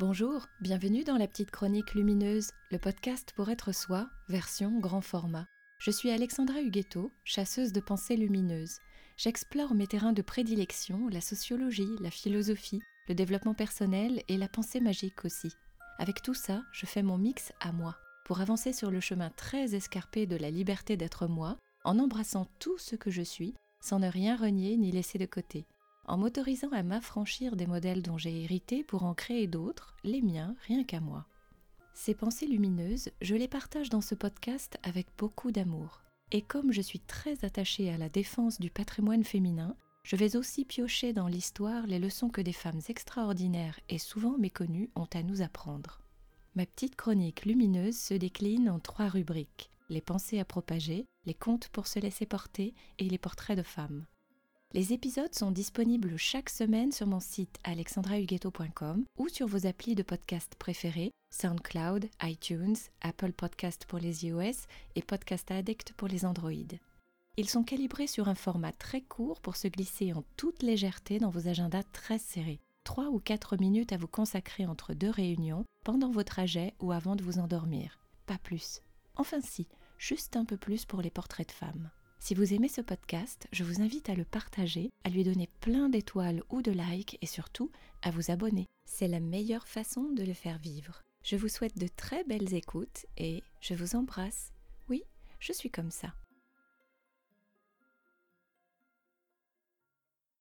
Bonjour, bienvenue dans la petite chronique lumineuse, le podcast pour être soi, version grand format. Je suis Alexandra Huguetto, chasseuse de pensées lumineuses. J'explore mes terrains de prédilection, la sociologie, la philosophie, le développement personnel et la pensée magique aussi. Avec tout ça, je fais mon mix à moi, pour avancer sur le chemin très escarpé de la liberté d'être moi, en embrassant tout ce que je suis, sans ne rien renier ni laisser de côté en m'autorisant à m'affranchir des modèles dont j'ai hérité pour en créer d'autres, les miens, rien qu'à moi. Ces pensées lumineuses, je les partage dans ce podcast avec beaucoup d'amour. Et comme je suis très attachée à la défense du patrimoine féminin, je vais aussi piocher dans l'histoire les leçons que des femmes extraordinaires et souvent méconnues ont à nous apprendre. Ma petite chronique lumineuse se décline en trois rubriques les pensées à propager, les contes pour se laisser porter et les portraits de femmes. Les épisodes sont disponibles chaque semaine sur mon site alexandrahuguetto.com ou sur vos applis de podcast préférés SoundCloud, iTunes, Apple Podcast pour les iOS et Podcast Addict pour les Android. Ils sont calibrés sur un format très court pour se glisser en toute légèreté dans vos agendas très serrés. 3 ou 4 minutes à vous consacrer entre deux réunions, pendant vos trajets ou avant de vous endormir. Pas plus. Enfin si, juste un peu plus pour les portraits de femmes. Si vous aimez ce podcast, je vous invite à le partager, à lui donner plein d'étoiles ou de likes et surtout à vous abonner. C'est la meilleure façon de le faire vivre. Je vous souhaite de très belles écoutes et je vous embrasse. Oui, je suis comme ça.